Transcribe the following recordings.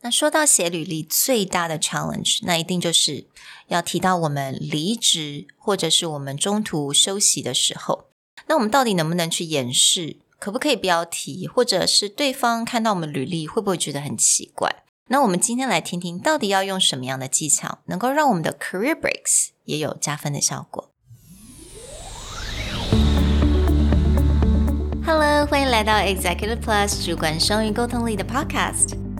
那说到写履历最大的 challenge，那一定就是要提到我们离职或者是我们中途休息的时候，那我们到底能不能去掩饰？可不可以不要提？或者是对方看到我们履历会不会觉得很奇怪？那我们今天来听听，到底要用什么样的技巧，能够让我们的 career breaks 也有加分的效果？Hello，欢迎来到 Executive Plus 主管双语沟通力的 Podcast。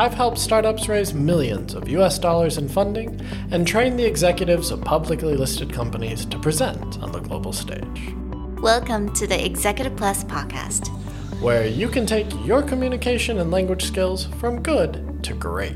I've helped startups raise millions of US dollars in funding and train the executives of publicly listed companies to present on the global stage. Welcome to the Executive Plus podcast, where you can take your communication and language skills from good to great.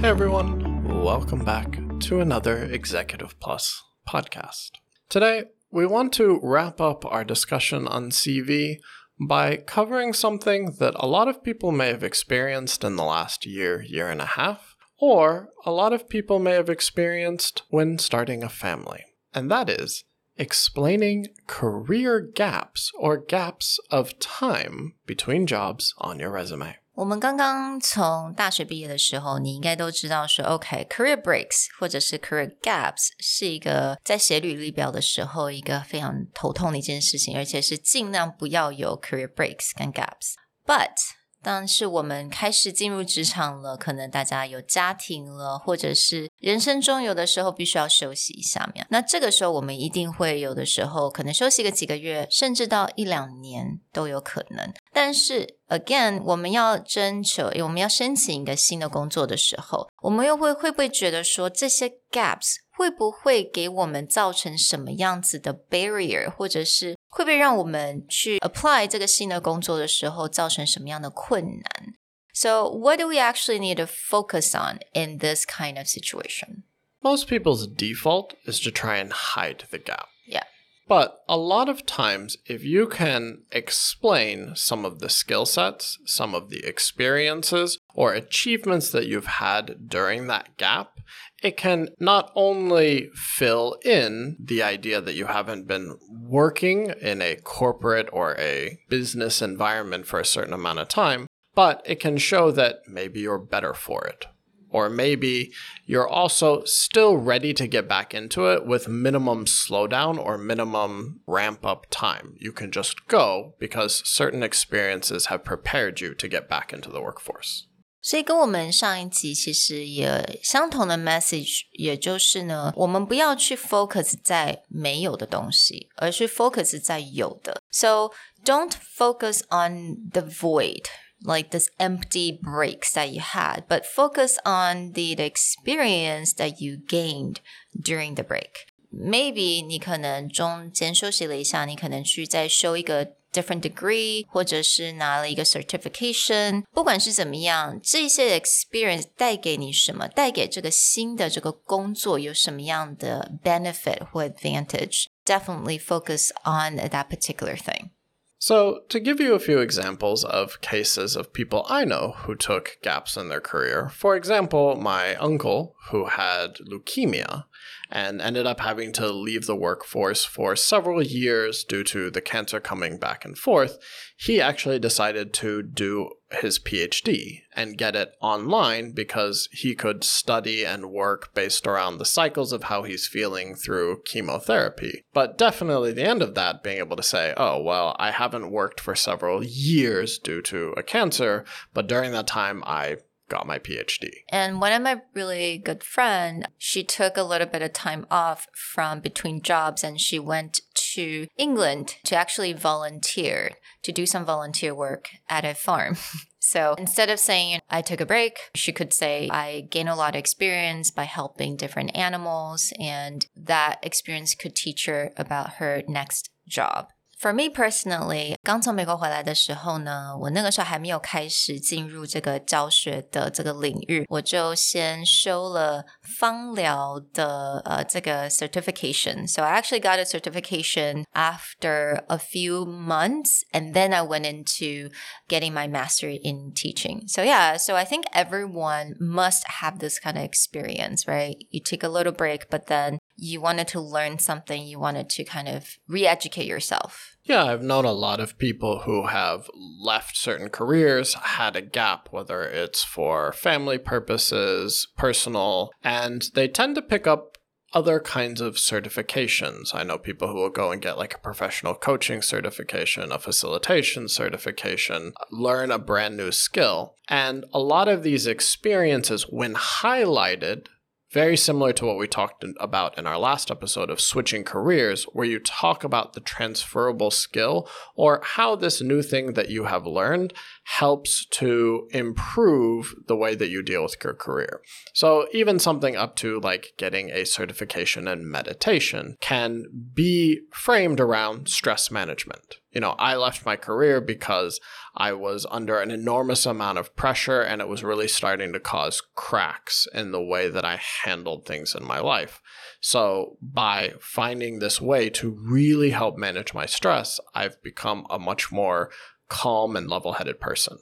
Hey everyone, welcome back to another Executive Plus podcast. Today, we want to wrap up our discussion on CV by covering something that a lot of people may have experienced in the last year, year and a half, or a lot of people may have experienced when starting a family. And that is explaining career gaps or gaps of time between jobs on your resume. 我们刚刚从大学毕业的时候，你应该都知道说，OK，career breaks 或者是 career gaps 是一个在写履历表的时候一个非常头痛的一件事情，而且是尽量不要有 career breaks 跟 gaps。But 但是我们开始进入职场了，可能大家有家庭了，或者是人生中有的时候必须要休息一下面。那这个时候我们一定会有的时候可能休息个几个月，甚至到一两年都有可能。但是 again，我们要征求，我们要申请一个新的工作的时候，我们又会会不会觉得说这些 gaps 会不会给我们造成什么样子的 barrier，或者是会不会让我们去 apply 这个新的工作的时候造成什么样的困难？So what do we actually need to focus on in this kind of situation? Most people's default is to try and hide the gap. Yeah. But a lot of times, if you can explain some of the skill sets, some of the experiences, or achievements that you've had during that gap, it can not only fill in the idea that you haven't been working in a corporate or a business environment for a certain amount of time, but it can show that maybe you're better for it Or maybe you're also still ready to get back into it with minimum slowdown or minimum ramp up time. You can just go because certain experiences have prepared you to get back into the workforce. 所以跟我们上一集其实也相同的 message，也就是呢，我们不要去 focus 在没有的东西，而是 focus 在有的。So don't focus on the void. Like this empty breaks that you had, but focus on the, the experience that you gained during the break. Maybe 你可能中间休息了一下，你可能去再修一个 different degree，或者是拿了一个 certification，不管是怎么样，这些 experience 带给你什么，带给这个新的这个工作有什么样的 benefit 或 advantage，definitely focus on that particular thing. So, to give you a few examples of cases of people I know who took gaps in their career, for example, my uncle who had leukemia and ended up having to leave the workforce for several years due to the cancer coming back and forth, he actually decided to do his PhD and get it online because he could study and work based around the cycles of how he's feeling through chemotherapy. But definitely the end of that being able to say, oh, well, I haven't worked for several years due to a cancer, but during that time I got my PhD. And one of my really good friend, she took a little bit of time off from between jobs and she went to England to actually volunteer to do some volunteer work at a farm. so instead of saying I took a break, she could say I gained a lot of experience by helping different animals and that experience could teach her about her next job. For me personally，刚从美国回来的时候呢，我那个时候还没有开始进入这个教学的这个领域，我就先修了芳疗的呃这个 certification. So I actually got a certification after a few months, and then I went into getting my master in teaching. So yeah, so I think everyone must have this kind of experience, right? You take a little break, but then you wanted to learn something, you wanted to kind of re educate yourself. Yeah, I've known a lot of people who have left certain careers, had a gap, whether it's for family purposes, personal, and they tend to pick up other kinds of certifications. I know people who will go and get like a professional coaching certification, a facilitation certification, learn a brand new skill. And a lot of these experiences, when highlighted, very similar to what we talked about in our last episode of switching careers, where you talk about the transferable skill or how this new thing that you have learned helps to improve the way that you deal with your career. So, even something up to like getting a certification in meditation can be framed around stress management. You know, I left my career because I was under an enormous amount of pressure and it was really starting to cause cracks in the way that I handled things in my life. So, by finding this way to really help manage my stress, I've become a much more calm and level headed person.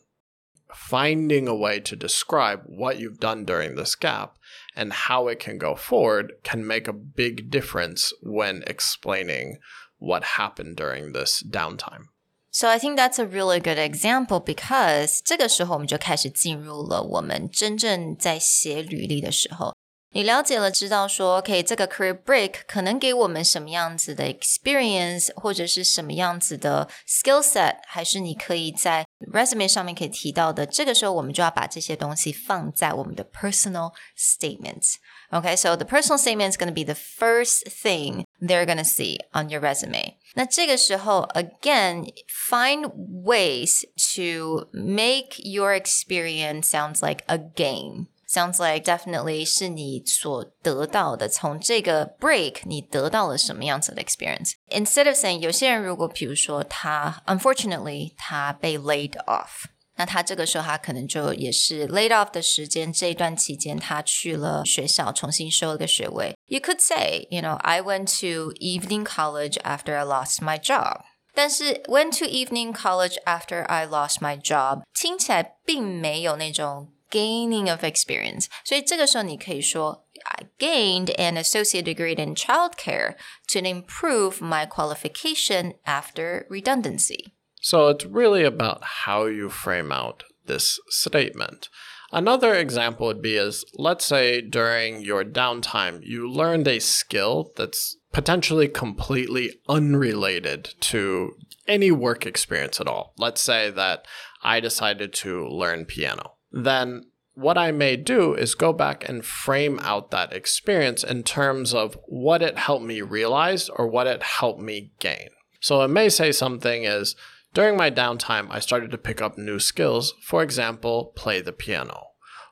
Finding a way to describe what you've done during this gap and how it can go forward can make a big difference when explaining what happened during this downtime. So I think that's a really good example because 这个时候我们就开始进入了我们真正在写履历的时候。你了解了，知道说，OK，这个 career break 可能给我们什么样子的 experience，或者是什么样子的 skill set，还是你可以在 resume 上面可以提到的。这个时候，我们就要把这些东西放在我们的 personal statements。 Okay, so the personal statement is going to be the first thing they're going to see on your resume. 那这个时候，again, find ways to make your experience sounds like a gain. Sounds like definitely 是你所得到的，从这个 break 你得到了什么样子的 experience。Instead of saying 有些人如果比如说他 unfortunately 他被 laid off。 那他这个时候，他可能就也是 laid off 的时间，这一段期间，他去了学校重新修了个学位。You could say, you know, I went to evening college after I lost my job. 但是 went to evening college after I lost my job 听起来并没有那种 gaining of experience，所以这个时候你可以说 I gained an associate degree in childcare to improve my qualification after redundancy. So it's really about how you frame out this statement. Another example would be is let's say during your downtime you learned a skill that's potentially completely unrelated to any work experience at all. Let's say that I decided to learn piano. Then what I may do is go back and frame out that experience in terms of what it helped me realize or what it helped me gain. So it may say something is during my downtime, I started to pick up new skills, for example, play the piano.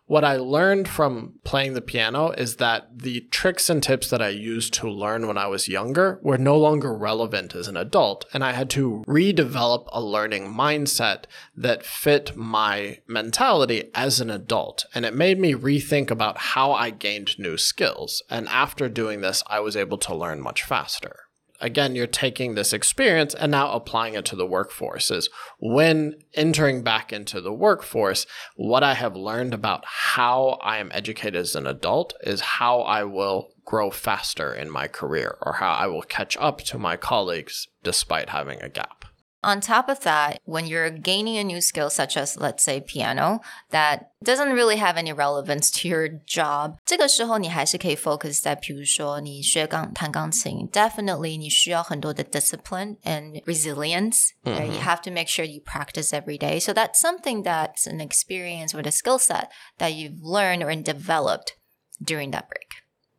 What I learned from playing the piano is that the tricks and tips that I used to learn when I was younger were no longer relevant as an adult, and I had to redevelop a learning mindset that fit my mentality as an adult. And it made me rethink about how I gained new skills. And after doing this, I was able to learn much faster again, you're taking this experience and now applying it to the workforce. Is when entering back into the workforce, what I have learned about how I am educated as an adult is how I will grow faster in my career or how I will catch up to my colleagues despite having a gap. On top of that, when you're gaining a new skill, such as let's say piano, that doesn't really have any relevance to your job，这个时候你还是可以 focus 在，比如说你学钢弹钢琴，definitely 你需要很多的 discipline and resilience. Mm -hmm. You have to make sure you practice every day. So that's something that's an experience or a skill set that you've learned or developed during that break.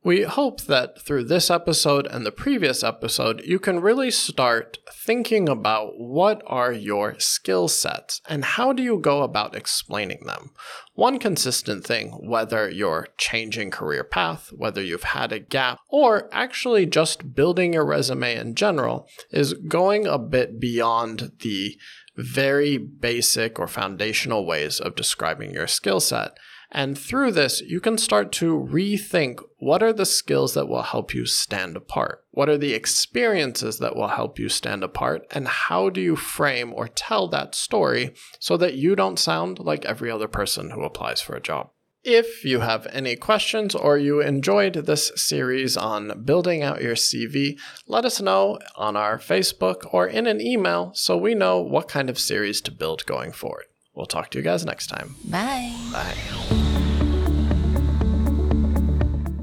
We hope that through this episode and the previous episode, you can really start thinking about what are your skill sets and how do you go about explaining them. One consistent thing, whether you're changing career path, whether you've had a gap, or actually just building your resume in general, is going a bit beyond the very basic or foundational ways of describing your skill set and through this, you can start to rethink what are the skills that will help you stand apart? What are the experiences that will help you stand apart? And how do you frame or tell that story so that you don't sound like every other person who applies for a job? If you have any questions or you enjoyed this series on building out your CV, let us know on our Facebook or in an email so we know what kind of series to build going forward. We'll talk to you guys next time. Bye. Bye.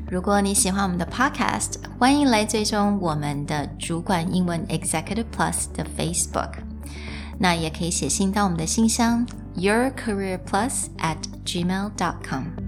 如果你喜欢我们的 Podcast，欢迎来追踪我们的主管英文 Executive Plus 的 Facebook。那也可以写信到我们的信箱 yourcareerplus at gmail.com。